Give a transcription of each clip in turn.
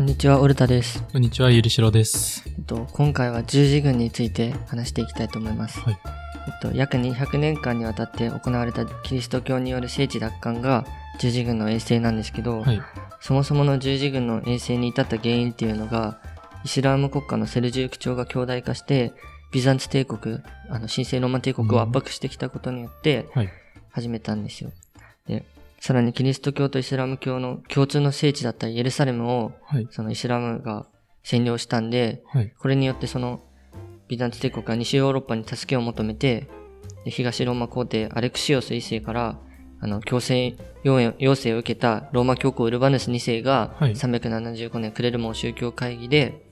こんにちは、オルタです。こんにちは、ゆりしろです。えっと、今回は十字軍について話していきたいと思います。はい。えっと、約200年間にわたって行われたキリスト教による聖地奪還が十字軍の衛星なんですけど、はい。そもそもの十字軍の衛星に至った原因っていうのが、イスラーム国家のセルジューク朝が強大化して、ビザンツ帝国、あの、神聖ローマ帝国を圧迫してきたことによって、はい。始めたんですよ。で、さらにキリスト教とイスラム教の共通の聖地だったイエルサレムを、はい。そのイスラムが占領したんで、はい。これによってそのビザンツ帝国が西ヨーロッパに助けを求めて、で東ローマ皇帝アレクシオス一世から、あの、強制要要請を受けたローマ教皇ウルバヌス2世が、はい375年クレルモン宗教会議で、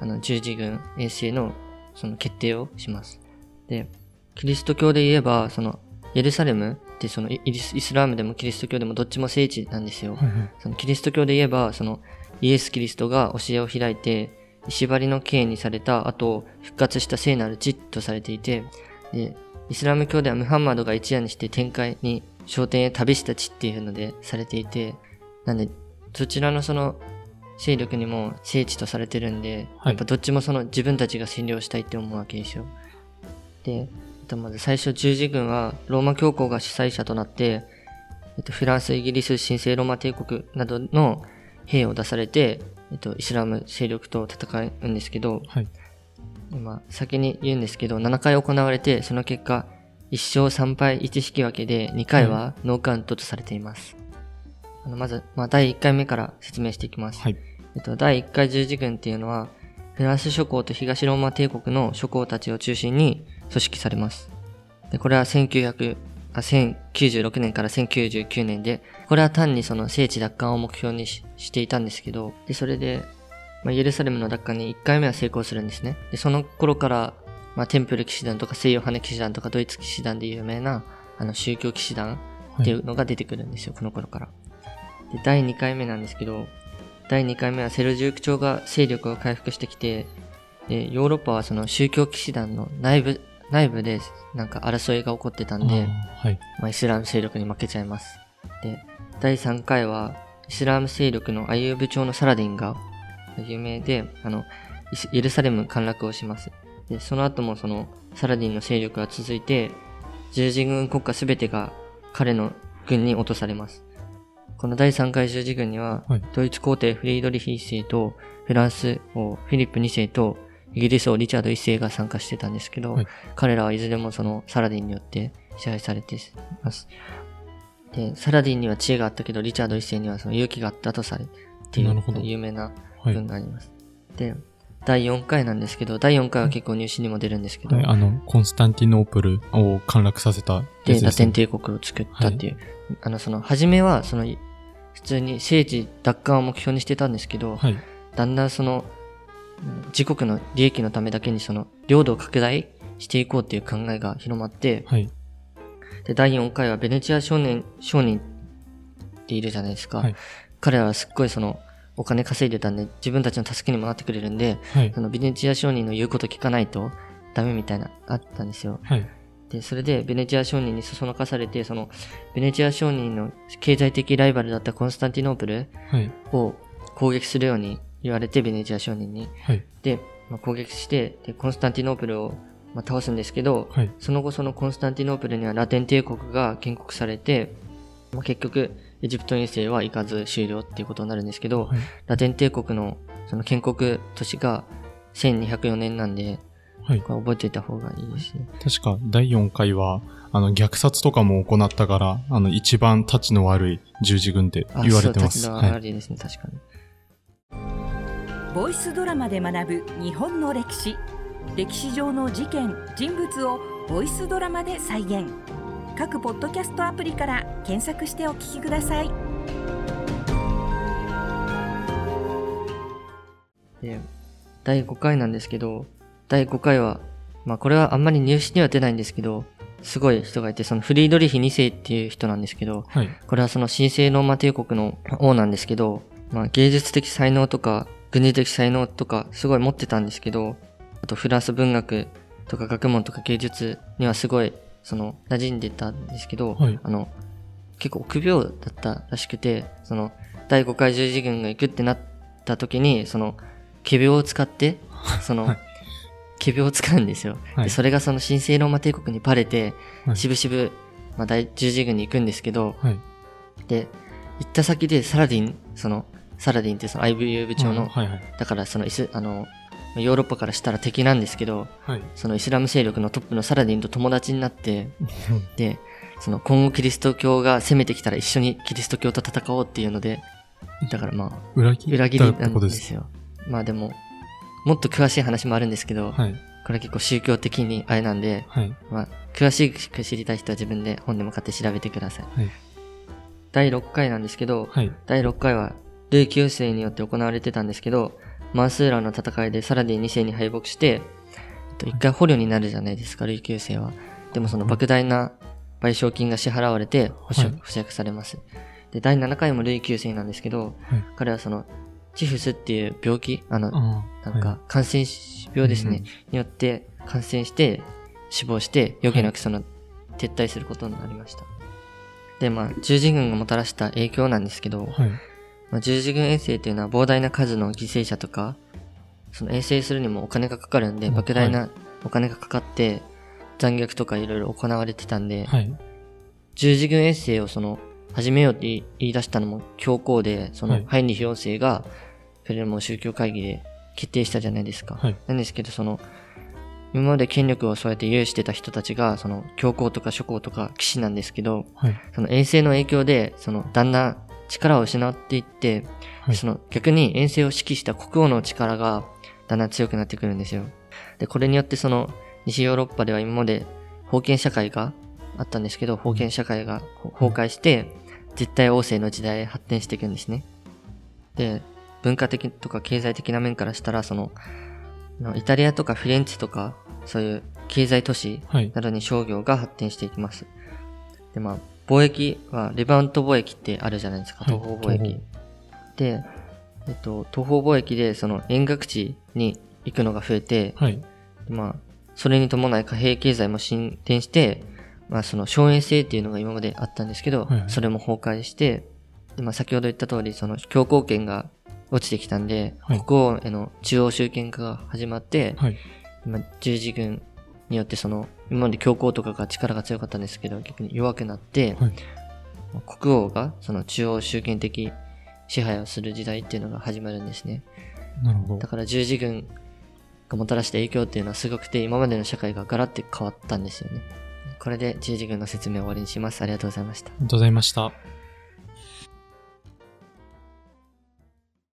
あの、十字軍衛星のその決定をします。で、キリスト教で言えば、その、エルサレムってそのイイスラムでもキリスト教でもどっちも聖地なんですよ。はい。はい。そのキリスト教で言えば、そのイエス・キリストが教えを開いて、石張りの刑にされた後、復活した聖なる地とされていて、で、イスラム教ではムハンマドが一夜にして天界に昇天へ旅した地っていうのでされていて、なんで、そちらのその勢力にも聖地とされてるんで、はいやっぱどっちもその自分たちが占領したいって思うわけですよ。で、とまず最初十字軍はローマ教皇が主催者となって、えっと、フランス、イギリス、神聖ローマ帝国などの兵を出されて、えっと、イスラム勢力と戦うんですけど、はい。まあ、先に言うんですけど、7回行われて、その結果、1勝3敗1引き分けで、2回はノーカウントとされています。あのまず、まあ、第1回目から説明していきます。はい。えっと、第1回十字軍っていうのは、フランス諸侯と東ローマ帝国の諸侯たちを中心に組織されます。で、これは1900、あ、1096年から1099年で、これは単にその聖地奪還を目標にししていたんですけど、で、それで、まあ、イエルサレムの奪還に1回目は成功するんですね。で、その頃から、まあ、テンプル騎士団とか西洋羽騎士団とかドイツ騎士団で有名な、あの、宗教騎士団っていうのが出てくるんですよ、この頃から。で、第2回目なんですけど、第2回目はセルジューク朝が勢力を回復してきて、で、ヨーロッパはその宗教騎士団の内部、内部でなんか争いが起こってたんで、はい。まあ、イスラム勢力に負けちゃいます。で、第3回は、イスラム勢力のアユーブ朝のサラディンが有名で、あの、イルサレム陥落をします。で、その後もその、サラディンの勢力が続いて、十字軍国家すべてが彼の軍に落とされます。この第3回十字軍には、はいドイツ皇帝フリードリヒ1世と、フランス王フィリップ2世と、イギリス王リチャード1世が参加してたんですけど、はい彼らはいずれもそのサラディンによって支配されています。で、サラディンには知恵があったけど、リチャード1世にはその勇気があったとされていなるほどう有名なはい。文があります。で、第4回なんですけど、第4回は結構入試にも出るんですけど、はい、あの、コンスタンティノープルを陥落させたやで、ね。テン帝国を作ったっていう。あの、その、初めは、その、普通に政治奪還を目標にしてたんですけど、はい。だんだんその、うん自国の利益のためだけにその、領土を拡大していこうっていう考えが広まって、はい。で、第4回はベネチア少年、商人っているじゃないですか。はい彼らはすっごいその、お金稼いでたんで、自分たちの助けにもなってくれるんで、はいそ。のベネチア商人の言うこと聞かないとダメみたいな、あったんですよ。はい。で、それでベネチア商人にそそのかされて、その、ベネチア商人の経済的ライバルだったコンスタンティノープルはい。を攻撃するように言われて、ベネチア商人に。はい。で、まあ、攻撃して、で、コンスタンティノープルを、まあ、倒すんですけど、はい。その後そのコンスタンティノープルにはラテン帝国が建国されて、まあ、結局、エジプト遠征は行かず終了っていうことになるんですけど、はい。ラテン帝国のその建国年が1204年なんで、はい。覚えておいた方がいいですね。確か、第4回は、あの、虐殺とかも行ったから、あの、一番立ちの悪い十字軍ってあ言われてます。立ちの悪いですね、確かに。ボイスドラマで学ぶ日本の歴史。歴史上の事件人物をボイスドラマで再現。各ポッドキャストアプリから検索してお聞きください。で、第5回なんですけど、第5回は、まあこれはあんまり入試には出ないんですけど、すごい人がいて、そのフリードリヒ2世っていう人なんですけど、はい。これはその神聖ローマ帝国の王なんですけど、まあ芸術的才能とか、軍事的才能とか、すごい持ってたんですけど、あとフランス文学とか学問とか芸術にはすごい、その、馴染んでたんですけど、はいあの、結構臆病だったらしくて、その、第5回十字軍が行くってなっった時に、その、仮病を使って、その、はい仮病を使うんですよ。はいでそれがその神聖ローマ帝国にバレて、はいしぶしぶ、まあ、大十字軍に行くんですけど、はい。で、行った先でサラディン、その、サラディンってその IVU 部長の、はいはい。だからそのイス、あの、ヨーロッパからしたら敵なんですけど、はい。そのイスラム勢力のトップのサラディンと友達になって、で、その今後キリスト教が攻めてきたら一緒にキリスト教と戦おうっていうので、だからまあ、裏切裏切りなんです。よ。まあでも、もっと詳しい話もあるんですけど、はい。これ結構宗教的にあれなんで、はい。まあ、詳しく知りたい人は自分で本でも買って調べてください。はい。第6回なんですけど、はい。第6回は、ルイ9世によって行われてたんですけど、マンスーラの戦いでサラディン2世に敗北して、えっと、一回捕虜になるじゃないですか、ルイ9世は。でもその莫大な賠償金が支払われて保釈、はい保釈されます。で、第7回もルイ9世なんですけど、はい彼はその、チフスっていう病気、あの。なんか、感染病ですね、うんによって感染して死亡して余計なくその撤退することになりました。で、まあ、十字軍がもたらした影響なんですけど、はい。まあ、十字軍遠征というのは膨大な数の犠牲者とか、その遠征するにもお金がかかるんで、うん莫大なお金がかかって、残虐とかいろいろ行われてたんで、はい。十字軍遠征をその、始めようって言い出したのも教皇で、そはいのハインリヒ4世が、それも宗教会議で決定したじゃないですか。はい。なんですけど、その、今まで権力をそうやって有してた人たちが、その、教皇とか諸侯とか騎士なんですけど、はい。その遠征の影響で、その、だんだん力を失っていって、はいその、逆に遠征を指揮した国王の力が、だんだん強くなってくるんですよ。で、これによってその、西ヨーロッパでは今まで封建社会があったんですけど、封建社会が崩壊して、絶対王政の時代へ発展していくんですね。で、文化的とか経済的な面からしたら、その、イタリアとかフィレンツェとか、そういう経済都市はい。などに商業が発展していきます。で、まあ、貿易は、レバント貿易ってあるじゃないですか、はい東方貿易。で、えっと、東方貿易で、その、遠隔地に行くのが増えて、はい。まあ、それに伴い貨幣経済も進展して、まあ、その、荘園制っていうのが今まであったんですけど、はいはいそれも崩壊して、で、まあ、先ほど言った通り、その、教皇権が落ちてきたんで、はい国王への中央集権化が始まって、はい。今、十字軍によってその、今まで教皇とかが力が強かったんですけど、逆に弱くなって、はい国王がその中央集権的支配をする時代っていうのが始まるんですね。なるほどだ。から十字軍がもたらした影響っていうのはすごくて、今までの社会がガラッて変わったんですよね。これで十字軍の説明を終わりにします。ありがとうございました。ありがとうございました。